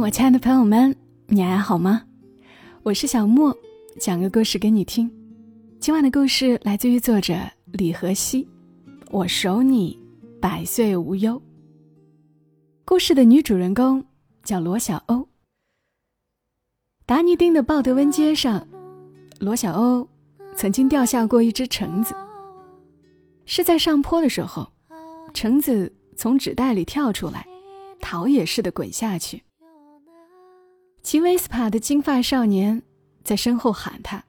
我亲爱的朋友们，你还好吗？我是小莫，讲个故事给你听。今晚的故事来自于作者李和熙，我守你百岁无忧。故事的女主人公叫罗小欧。达尼丁的鲍德温街上，罗小欧曾经掉下过一只橙子。是在上坡的时候，橙子从纸袋里跳出来，逃也似的滚下去。骑威斯帕的金发少年在身后喊他，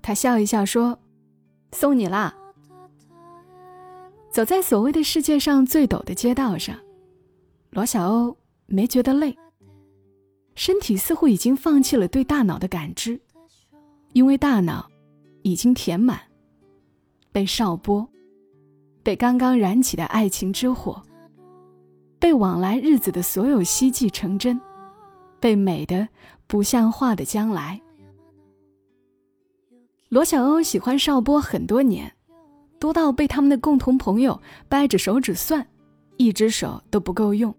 他笑一笑说：“送你啦。”走在所谓的世界上最陡的街道上，罗小欧没觉得累，身体似乎已经放弃了对大脑的感知，因为大脑已经填满，被少波，被刚刚燃起的爱情之火，被往来日子的所有希冀成真。被美的不像话的将来，罗小欧喜欢邵波很多年，多到被他们的共同朋友掰着手指算，一只手都不够用。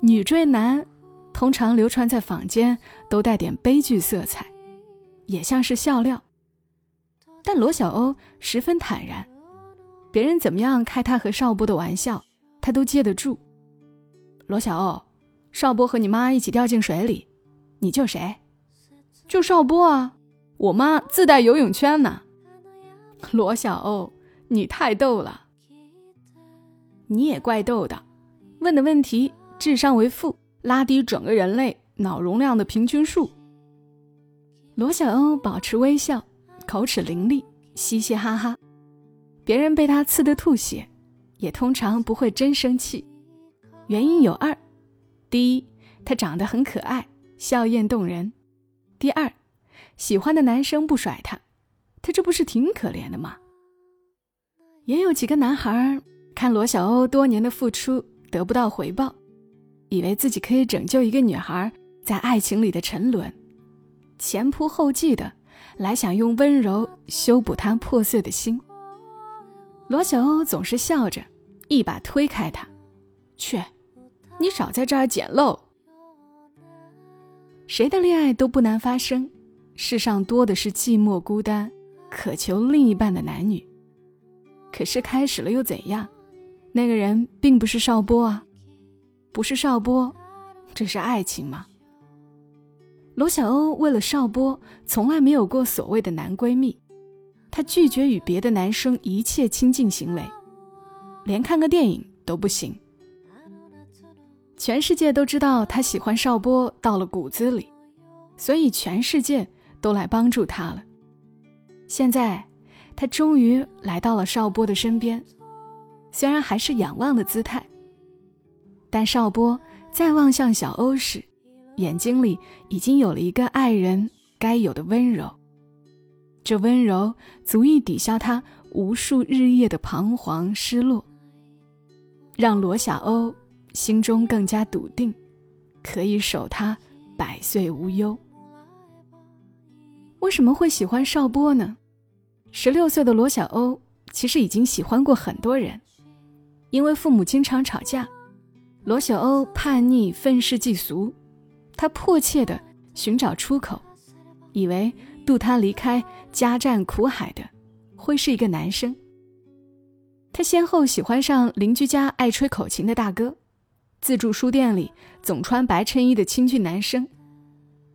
女追男，通常流传在坊间，都带点悲剧色彩，也像是笑料。但罗小欧十分坦然，别人怎么样开他和邵波的玩笑，他都接得住。罗小欧。邵波和你妈一起掉进水里，你救谁？救邵波啊！我妈自带游泳圈呢。罗小欧，你太逗了。你也怪逗的，问的问题智商为负，拉低整个人类脑容量的平均数。罗小欧保持微笑，口齿伶俐，嘻嘻哈哈。别人被他刺得吐血，也通常不会真生气。原因有二。第一，他长得很可爱，笑靥动人；第二，喜欢的男生不甩他，他这不是挺可怜的吗？也有几个男孩看罗小欧多年的付出得不到回报，以为自己可以拯救一个女孩在爱情里的沉沦，前仆后继的来想用温柔修补她破碎的心。罗小欧总是笑着，一把推开他，去。你少在这儿捡漏。谁的恋爱都不难发生，世上多的是寂寞孤单、渴求另一半的男女。可是开始了又怎样？那个人并不是邵波啊，不是邵波，这是爱情吗？罗小欧为了邵波，从来没有过所谓的男闺蜜，她拒绝与别的男生一切亲近行为，连看个电影都不行。全世界都知道他喜欢邵波到了骨子里，所以全世界都来帮助他了。现在，他终于来到了邵波的身边，虽然还是仰望的姿态，但邵波再望向小欧时，眼睛里已经有了一个爱人该有的温柔。这温柔足以抵消他无数日夜的彷徨失落，让罗小欧。心中更加笃定，可以守他百岁无忧。为什么会喜欢邵波呢？十六岁的罗小欧其实已经喜欢过很多人，因为父母经常吵架，罗小欧叛逆愤世嫉俗，他迫切的寻找出口，以为渡他离开家战苦海的会是一个男生。他先后喜欢上邻居家爱吹口琴的大哥。自助书店里总穿白衬衣的清俊男生，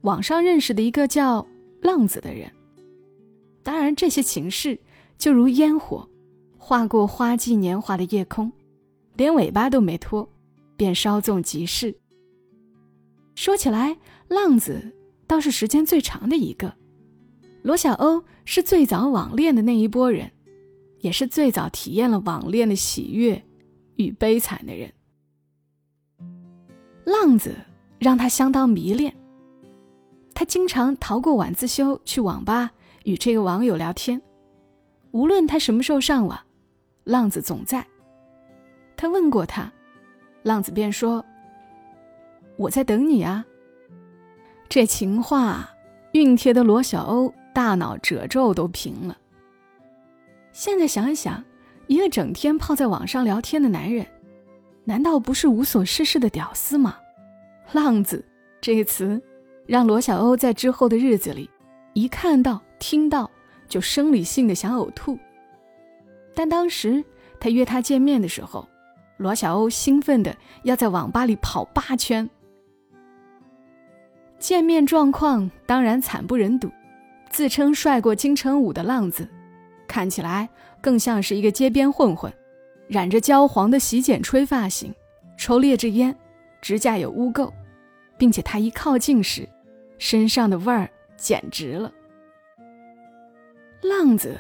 网上认识的一个叫浪子的人。当然，这些情事就如烟火，划过花季年华的夜空，连尾巴都没拖，便稍纵即逝。说起来，浪子倒是时间最长的一个。罗小欧是最早网恋的那一波人，也是最早体验了网恋的喜悦与悲惨的人。浪子让他相当迷恋。他经常逃过晚自修去网吧与这个网友聊天，无论他什么时候上网，浪子总在。他问过他，浪子便说：“我在等你啊。”这情话熨帖的罗小欧大脑褶皱都平了。现在想一想，一个整天泡在网上聊天的男人。难道不是无所事事的屌丝吗？浪子这个词，让罗小欧在之后的日子里，一看到、听到就生理性的想呕吐。但当时他约他见面的时候，罗小欧兴奋的要在网吧里跑八圈。见面状况当然惨不忍睹，自称帅过金城武的浪子，看起来更像是一个街边混混，染着焦黄的洗剪吹发型，抽劣质烟，指甲有污垢，并且他一靠近时，身上的味儿简直了。浪子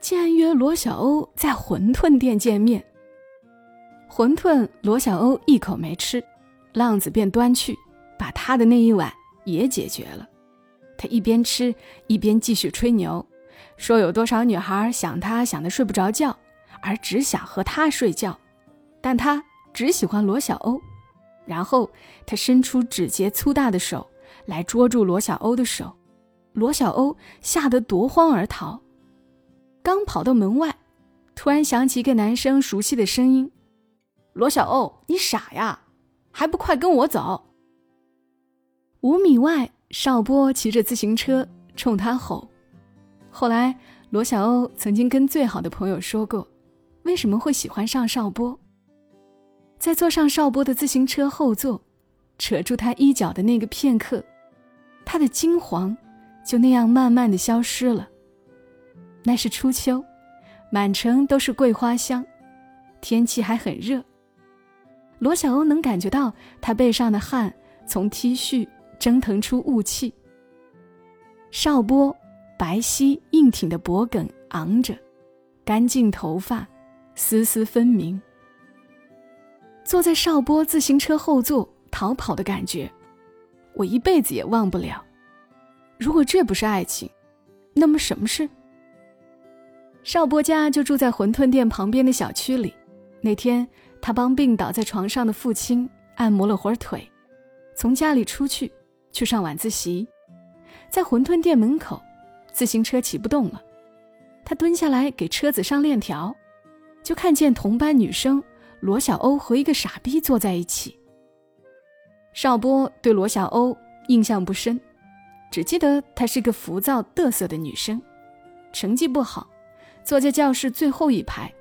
竟然约罗小欧在馄饨店见面。馄饨罗小欧一口没吃，浪子便端去，把他的那一碗。也解决了，他一边吃一边继续吹牛，说有多少女孩想他想的睡不着觉，而只想和他睡觉，但他只喜欢罗小欧。然后他伸出指节粗大的手来捉住罗小欧的手，罗小欧吓得夺慌而逃。刚跑到门外，突然响起一个男生熟悉的声音：“罗小欧，你傻呀，还不快跟我走！”五米外，邵波骑着自行车冲他吼。后来，罗小欧曾经跟最好的朋友说过，为什么会喜欢上邵波。在坐上邵波的自行车后座，扯住他衣角的那个片刻，他的金黄就那样慢慢的消失了。那是初秋，满城都是桂花香，天气还很热。罗小欧能感觉到他背上的汗从 T 恤。蒸腾出雾气。邵波白皙硬挺的脖颈昂着，干净头发丝丝分明。坐在邵波自行车后座逃跑的感觉，我一辈子也忘不了。如果这不是爱情，那么什么是？邵波家就住在馄饨店旁边的小区里。那天，他帮病倒在床上的父亲按摩了会儿腿，从家里出去。去上晚自习，在馄饨店门口，自行车骑不动了。他蹲下来给车子上链条，就看见同班女生罗小欧和一个傻逼坐在一起。邵波对罗小欧印象不深，只记得她是个浮躁得瑟的女生，成绩不好，坐在教室最后一排，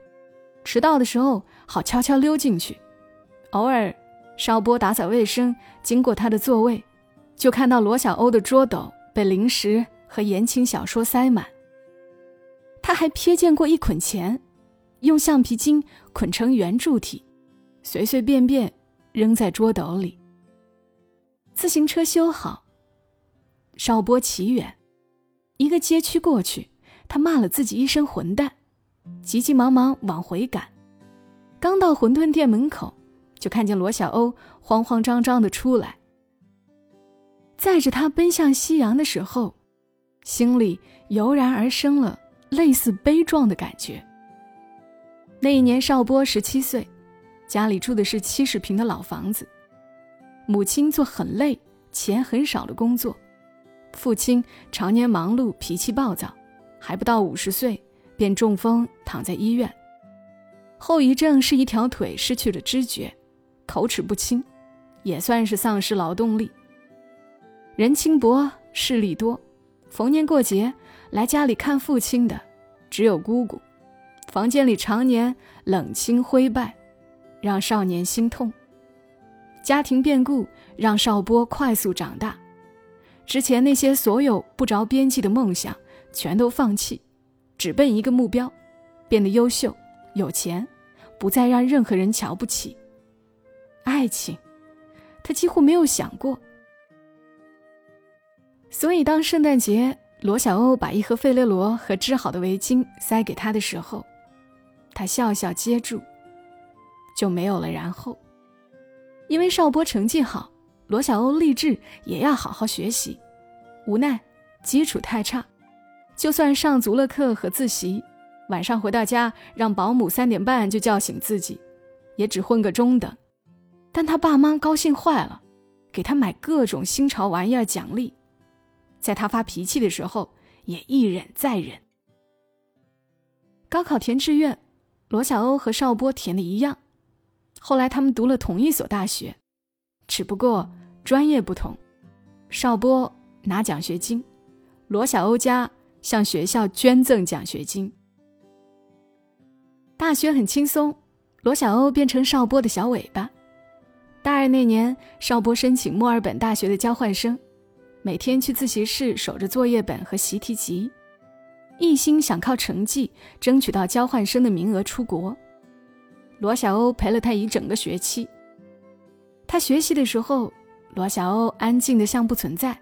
迟到的时候好悄悄溜进去。偶尔，邵波打扫卫生经过她的座位。就看到罗小欧的桌斗被零食和言情小说塞满。他还瞥见过一捆钱，用橡皮筋捆成圆柱体，随随便便扔在桌斗里。自行车修好，邵波骑远，一个街区过去，他骂了自己一声混蛋，急急忙忙往回赶。刚到馄饨店门口，就看见罗小欧慌慌张张的出来。载着他奔向夕阳的时候，心里油然而生了类似悲壮的感觉。那一年，邵波十七岁，家里住的是七十平的老房子，母亲做很累、钱很少的工作，父亲常年忙碌、脾气暴躁，还不到五十岁便中风躺在医院，后遗症是一条腿失去了知觉，口齿不清，也算是丧失劳动力。人轻薄，势力多，逢年过节来家里看父亲的只有姑姑，房间里常年冷清灰败，让少年心痛。家庭变故让邵波快速长大，之前那些所有不着边际的梦想全都放弃，只奔一个目标：变得优秀、有钱，不再让任何人瞧不起。爱情，他几乎没有想过。所以，当圣诞节罗小欧把一盒费列罗和织好的围巾塞给他的时候，他笑笑接住，就没有了然后。因为邵波成绩好，罗小欧立志也要好好学习，无奈基础太差，就算上足了课和自习，晚上回到家让保姆三点半就叫醒自己，也只混个中等。但他爸妈高兴坏了，给他买各种新潮玩意儿奖励。在他发脾气的时候，也一忍再忍。高考填志愿，罗小欧和邵波填的一样。后来他们读了同一所大学，只不过专业不同，邵波拿奖学金，罗小欧家向学校捐赠奖学金。大学很轻松，罗小欧变成邵波的小尾巴。大二那年，邵波申请墨尔本大学的交换生，每天去自习室守着作业本和习题集，一心想靠成绩争取到交换生的名额出国。罗小欧陪了他一整个学期。他学习的时候，罗小欧安静的像不存在；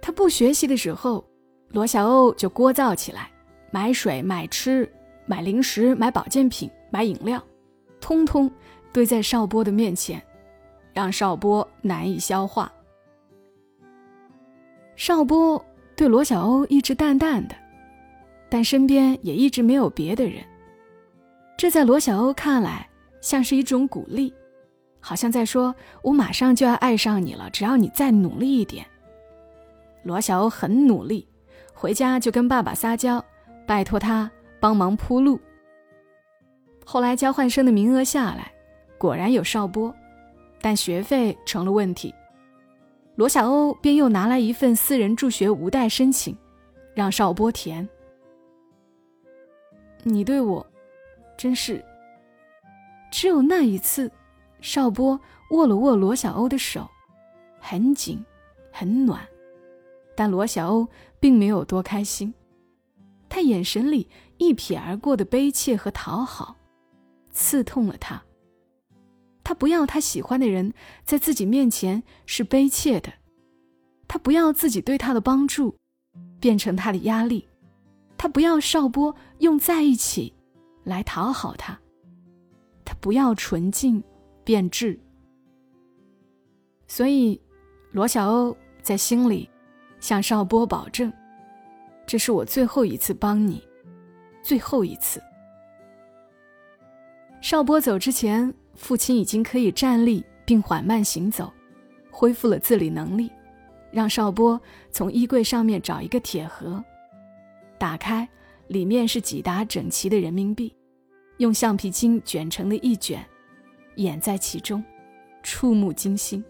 他不学习的时候，罗小欧就聒噪起来，买水、买吃、买零食、买保健品、买饮料，通通堆在邵波的面前，让邵波难以消化。邵波对罗小欧一直淡淡的，但身边也一直没有别的人。这在罗小欧看来像是一种鼓励，好像在说：“我马上就要爱上你了，只要你再努力一点。”罗小欧很努力，回家就跟爸爸撒娇，拜托他帮忙铺路。后来交换生的名额下来，果然有邵波，但学费成了问题。罗小欧便又拿来一份私人助学无贷申请，让邵波填。你对我。真是，只有那一次，邵波握了握罗小欧的手，很紧，很暖，但罗小欧并没有多开心。他眼神里一瞥而过的悲切和讨好，刺痛了他。他不要他喜欢的人在自己面前是悲切的，他不要自己对他的帮助变成他的压力，他不要邵波用在一起。来讨好他，他不要纯净变质。所以，罗小欧在心里向邵波保证：“这是我最后一次帮你，最后一次。”邵波走之前，父亲已经可以站立并缓慢行走，恢复了自理能力，让邵波从衣柜上面找一个铁盒，打开，里面是几沓整齐的人民币。用橡皮筋卷成的一卷，掩在其中，触目惊心。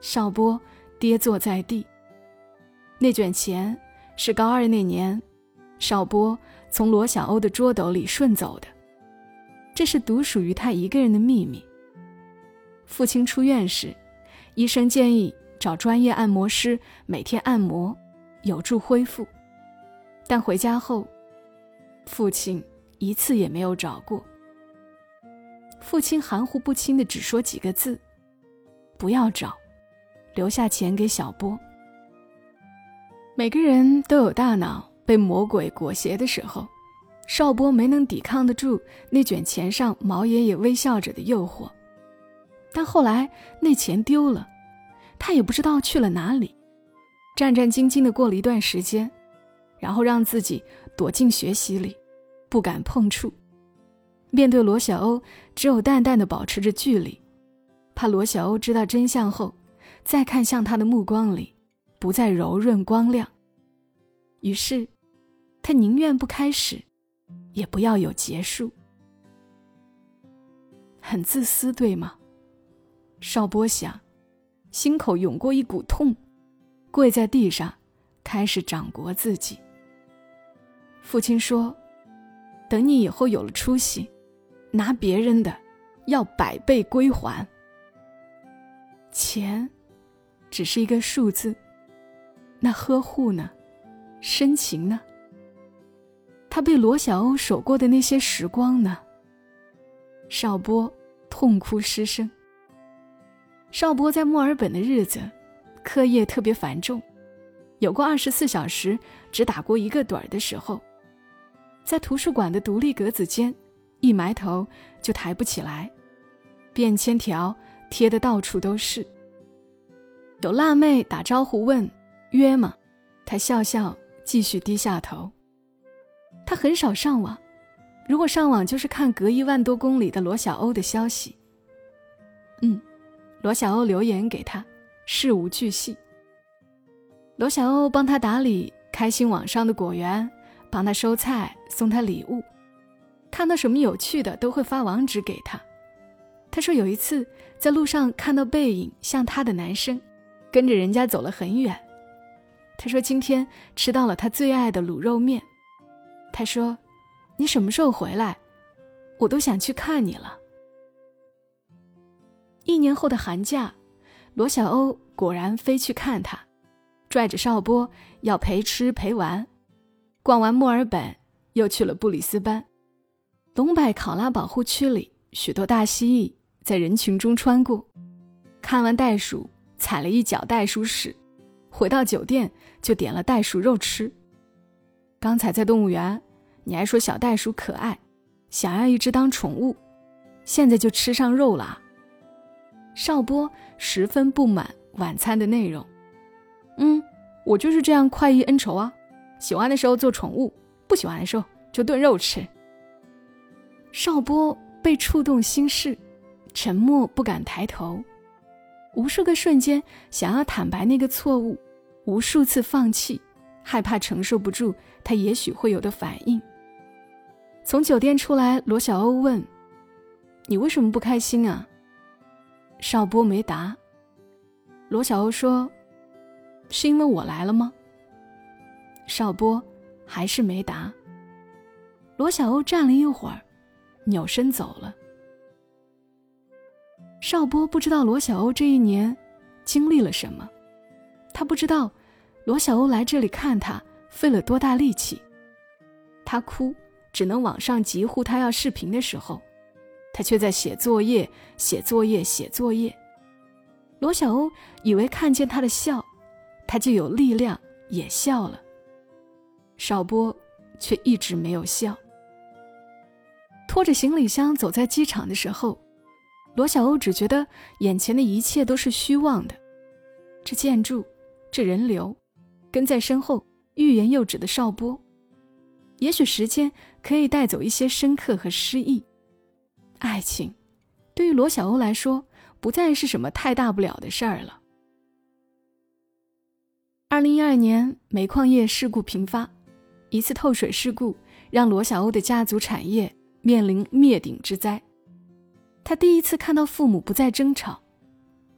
邵波跌坐在地。那卷钱是高二那年，邵波从罗小欧的桌斗里顺走的，这是独属于他一个人的秘密。父亲出院时，医生建议找专业按摩师每天按摩，有助恢复。但回家后，父亲。一次也没有找过。父亲含糊不清的只说几个字：“不要找，留下钱给小波。”每个人都有大脑被魔鬼裹挟的时候，邵波没能抵抗得住那卷钱上毛爷爷微笑着的诱惑。但后来那钱丢了，他也不知道去了哪里，战战兢兢的过了一段时间，然后让自己躲进学习里。不敢碰触，面对罗小欧，只有淡淡的保持着距离，怕罗小欧知道真相后，再看向他的目光里，不再柔润光亮。于是，他宁愿不开始，也不要有结束。很自私，对吗？邵波想，心口涌过一股痛，跪在地上，开始掌掴自己。父亲说。等你以后有了出息，拿别人的，要百倍归还。钱，只是一个数字，那呵护呢？深情呢？他被罗小欧守过的那些时光呢？邵波痛哭失声。邵波在墨尔本的日子，课业特别繁重，有过二十四小时只打过一个盹儿的时候。在图书馆的独立格子间，一埋头就抬不起来，便签条贴得到处都是。有辣妹打招呼问：“约吗？”他笑笑，继续低下头。他很少上网，如果上网，就是看隔一万多公里的罗小欧的消息。嗯，罗小欧留言给他，事无巨细。罗小欧帮他打理开心网上的果园。帮他收菜，送他礼物，看到什么有趣的都会发网址给他。他说有一次在路上看到背影像他的男生，跟着人家走了很远。他说今天吃到了他最爱的卤肉面。他说：“你什么时候回来？我都想去看你了。”一年后的寒假，罗小欧果然飞去看他，拽着邵波要陪吃陪玩。逛完墨尔本，又去了布里斯班。龙柏考拉保护区里，许多大蜥蜴在人群中穿过。看完袋鼠，踩了一脚袋鼠屎，回到酒店就点了袋鼠肉吃。刚才在动物园，你还说小袋鼠可爱，想要一只当宠物，现在就吃上肉了。邵波十分不满晚餐的内容。嗯，我就是这样快意恩仇啊。喜欢的时候做宠物，不喜欢的时候就炖肉吃。邵波被触动心事，沉默不敢抬头，无数个瞬间想要坦白那个错误，无数次放弃，害怕承受不住他也许会有的反应。从酒店出来，罗小欧问：“你为什么不开心啊？”邵波没答。罗小欧说：“是因为我来了吗？”邵波还是没答。罗小欧站了一会儿，扭身走了。邵波不知道罗小欧这一年经历了什么，他不知道罗小欧来这里看他费了多大力气。他哭，只能往上疾呼他要视频的时候，他却在写作业、写作业、写作业。罗小欧以为看见他的笑，他就有力量也笑了。邵波却一直没有笑。拖着行李箱走在机场的时候，罗小欧只觉得眼前的一切都是虚妄的。这建筑，这人流，跟在身后欲言又止的邵波。也许时间可以带走一些深刻和失意。爱情，对于罗小欧来说，不再是什么太大不了的事儿了。二零一二年，煤矿业事故频发。一次透水事故让罗小欧的家族产业面临灭顶之灾。他第一次看到父母不再争吵，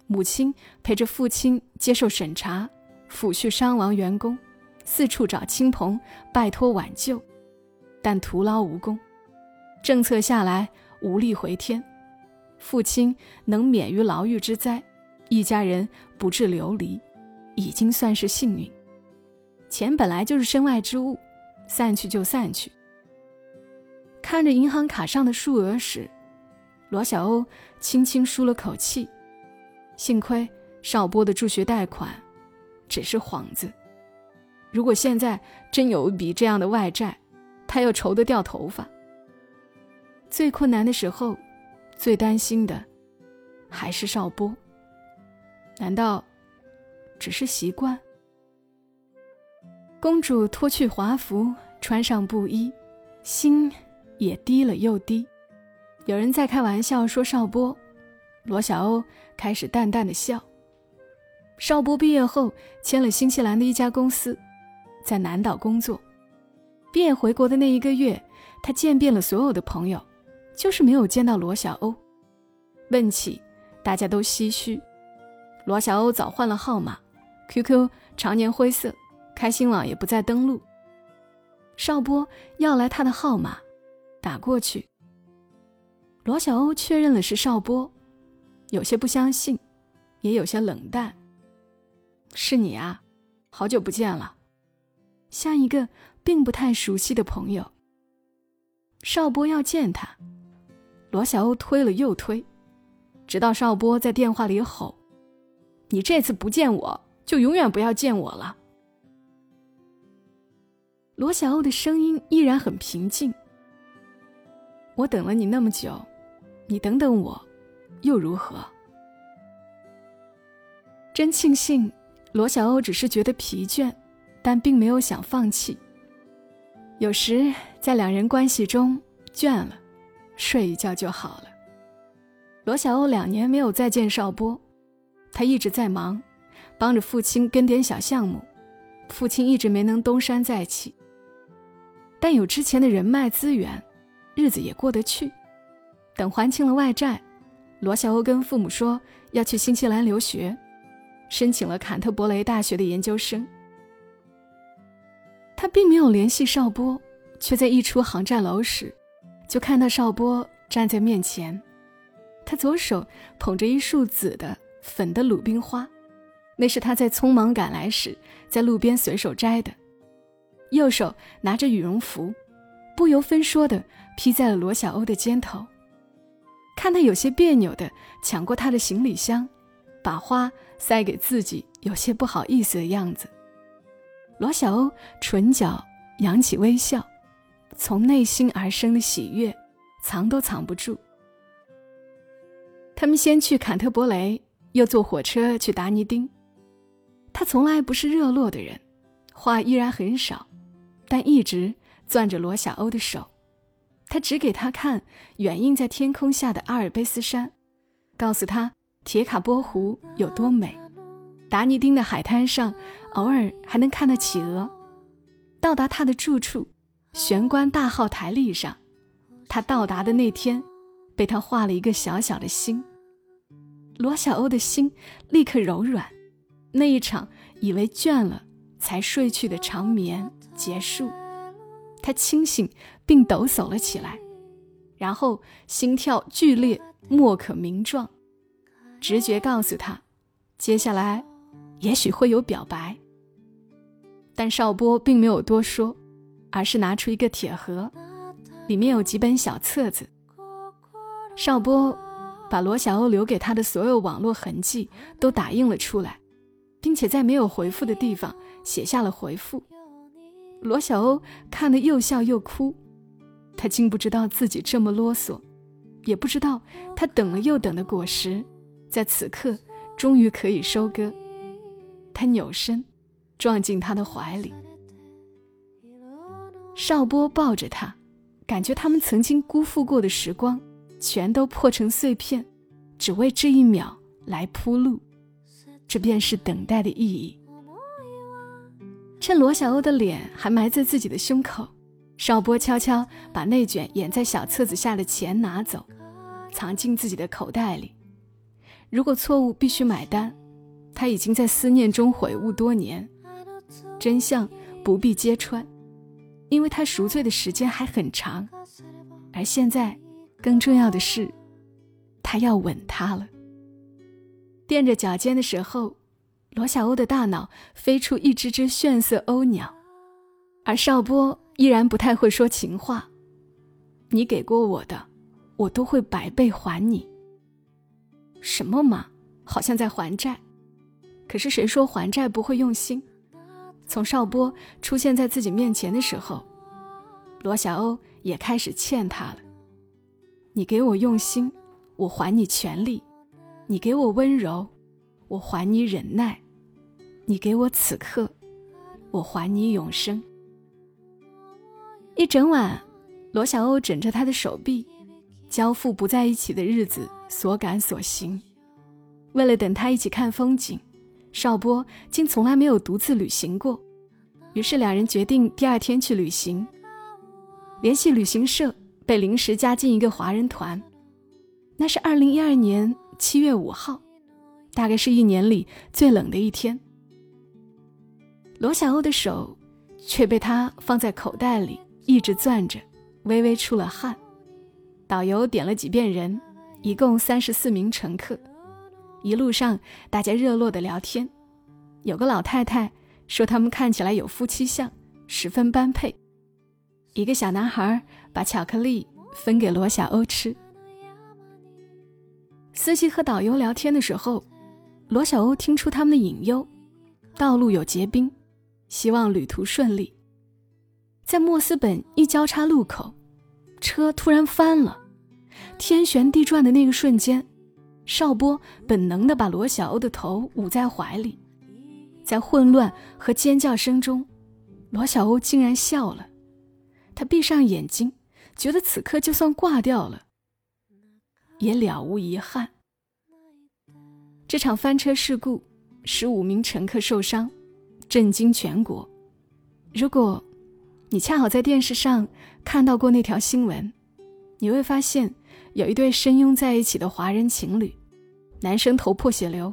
母亲陪着父亲接受审查，抚恤伤亡员工，四处找亲朋拜托挽救，但徒劳无功。政策下来无力回天，父亲能免于牢狱之灾，一家人不致流离，已经算是幸运。钱本来就是身外之物。散去就散去。看着银行卡上的数额时，罗小欧轻轻舒了口气。幸亏邵波的助学贷款只是幌子，如果现在真有一笔这样的外债，他又愁得掉头发。最困难的时候，最担心的还是邵波。难道只是习惯？公主脱去华服，穿上布衣，心也低了又低。有人在开玩笑说邵波，罗小欧开始淡淡的笑。邵波毕业后签了新西兰的一家公司，在南岛工作。毕业回国的那一个月，他见遍了所有的朋友，就是没有见到罗小欧。问起，大家都唏嘘。罗小欧早换了号码，QQ 常年灰色。开心网也不再登录。邵波要来他的号码，打过去。罗小欧确认了是邵波，有些不相信，也有些冷淡。是你啊，好久不见了，像一个并不太熟悉的朋友。邵波要见他，罗小欧推了又推，直到邵波在电话里吼：“你这次不见我，就永远不要见我了。”罗小欧的声音依然很平静。我等了你那么久，你等等我，又如何？真庆幸，罗小欧只是觉得疲倦，但并没有想放弃。有时在两人关系中倦了，睡一觉就好了。罗小欧两年没有再见邵波，他一直在忙，帮着父亲跟点小项目，父亲一直没能东山再起。但有之前的人脉资源，日子也过得去。等还清了外债，罗小欧跟父母说要去新西兰留学，申请了坎特伯雷大学的研究生。他并没有联系邵波，却在一出航站楼时，就看到邵波站在面前。他左手捧着一束紫的粉的鲁冰花，那是他在匆忙赶来时在路边随手摘的；右手拿着羽绒服，不由分说的披在了罗小欧的肩头。看他有些别扭的抢过他的行李箱，把花塞给自己，有些不好意思的样子。罗小欧唇角扬起微笑，从内心而生的喜悦，藏都藏不住。他们先去坎特伯雷，又坐火车去达尼丁。他从来不是热络的人，话依然很少，但一直攥着罗小欧的手。他指给他看远映在天空下的阿尔卑斯山，告诉他铁卡波湖有多美。达尼丁的海滩上，偶尔还能看到企鹅。到达他的住处，玄关大号台历上，他到达的那天，被他画了一个小小的心。罗小欧的心立刻柔软。那一场以为倦了才睡去的长眠结束，他清醒并抖擞了起来，然后心跳剧烈，莫可名状。直觉告诉他，接下来。也许会有表白，但邵波并没有多说，而是拿出一个铁盒，里面有几本小册子。邵波把罗小欧留给他的所有网络痕迹都打印了出来，并且在没有回复的地方写下了回复。罗小欧看得又笑又哭，他竟不知道自己这么啰嗦，也不知道他等了又等的果实，在此刻终于可以收割。他扭身，撞进他的怀里。邵波抱着他，感觉他们曾经辜负过的时光，全都破成碎片，只为这一秒来铺路。这便是等待的意义。趁罗小欧的脸还埋在自己的胸口，邵波悄悄把那卷掩在小册子下的钱拿走，藏进自己的口袋里。如果错误必须买单。他已经在思念中悔悟多年，真相不必揭穿，因为他赎罪的时间还很长。而现在，更重要的是，他要吻她了。垫着脚尖的时候，罗小欧的大脑飞出一只只炫色鸥鸟，而邵波依然不太会说情话。你给过我的，我都会百倍还你。什么嘛，好像在还债。可是谁说还债不会用心？从邵波出现在自己面前的时候，罗小欧也开始欠他了。你给我用心，我还你全力；你给我温柔，我还你忍耐；你给我此刻，我还你永生。一整晚，罗小欧枕着他的手臂，交付不在一起的日子所感所行。为了等他一起看风景。邵波竟从来没有独自旅行过，于是两人决定第二天去旅行。联系旅行社，被临时加进一个华人团。那是二零一二年七月五号，大概是一年里最冷的一天。罗小欧的手却被他放在口袋里，一直攥着，微微出了汗。导游点了几遍人，一共三十四名乘客。一路上，大家热络的聊天。有个老太太说他们看起来有夫妻相，十分般配。一个小男孩把巧克力分给罗小欧吃。司机和导游聊天的时候，罗小欧听出他们的隐忧：道路有结冰，希望旅途顺利。在莫斯本一交叉路口，车突然翻了，天旋地转的那个瞬间。邵波本能地把罗小欧的头捂在怀里，在混乱和尖叫声中，罗小欧竟然笑了。他闭上眼睛，觉得此刻就算挂掉了，也了无遗憾。这场翻车事故，十五名乘客受伤，震惊全国。如果你恰好在电视上看到过那条新闻，你会发现有一对深拥在一起的华人情侣。男生头破血流，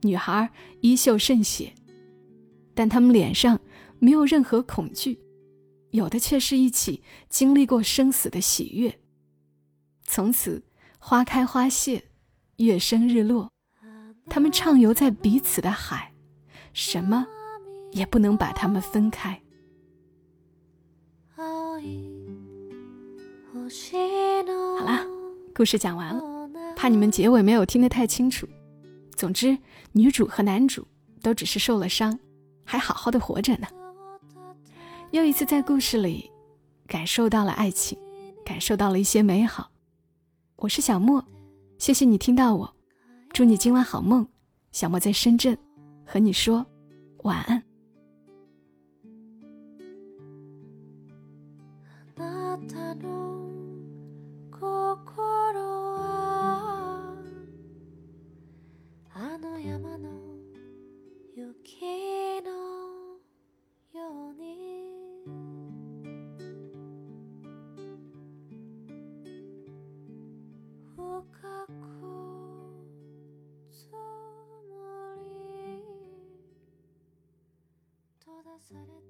女孩衣袖渗血，但他们脸上没有任何恐惧，有的却是一起经历过生死的喜悦。从此，花开花谢，月升日落，他们畅游在彼此的海，什么也不能把他们分开。好啦，故事讲完了，怕你们结尾没有听得太清楚。总之，女主和男主都只是受了伤，还好好的活着呢。又一次在故事里感受到了爱情，感受到了一些美好。我是小莫，谢谢你听到我，祝你今晚好梦。小莫在深圳，和你说晚安。され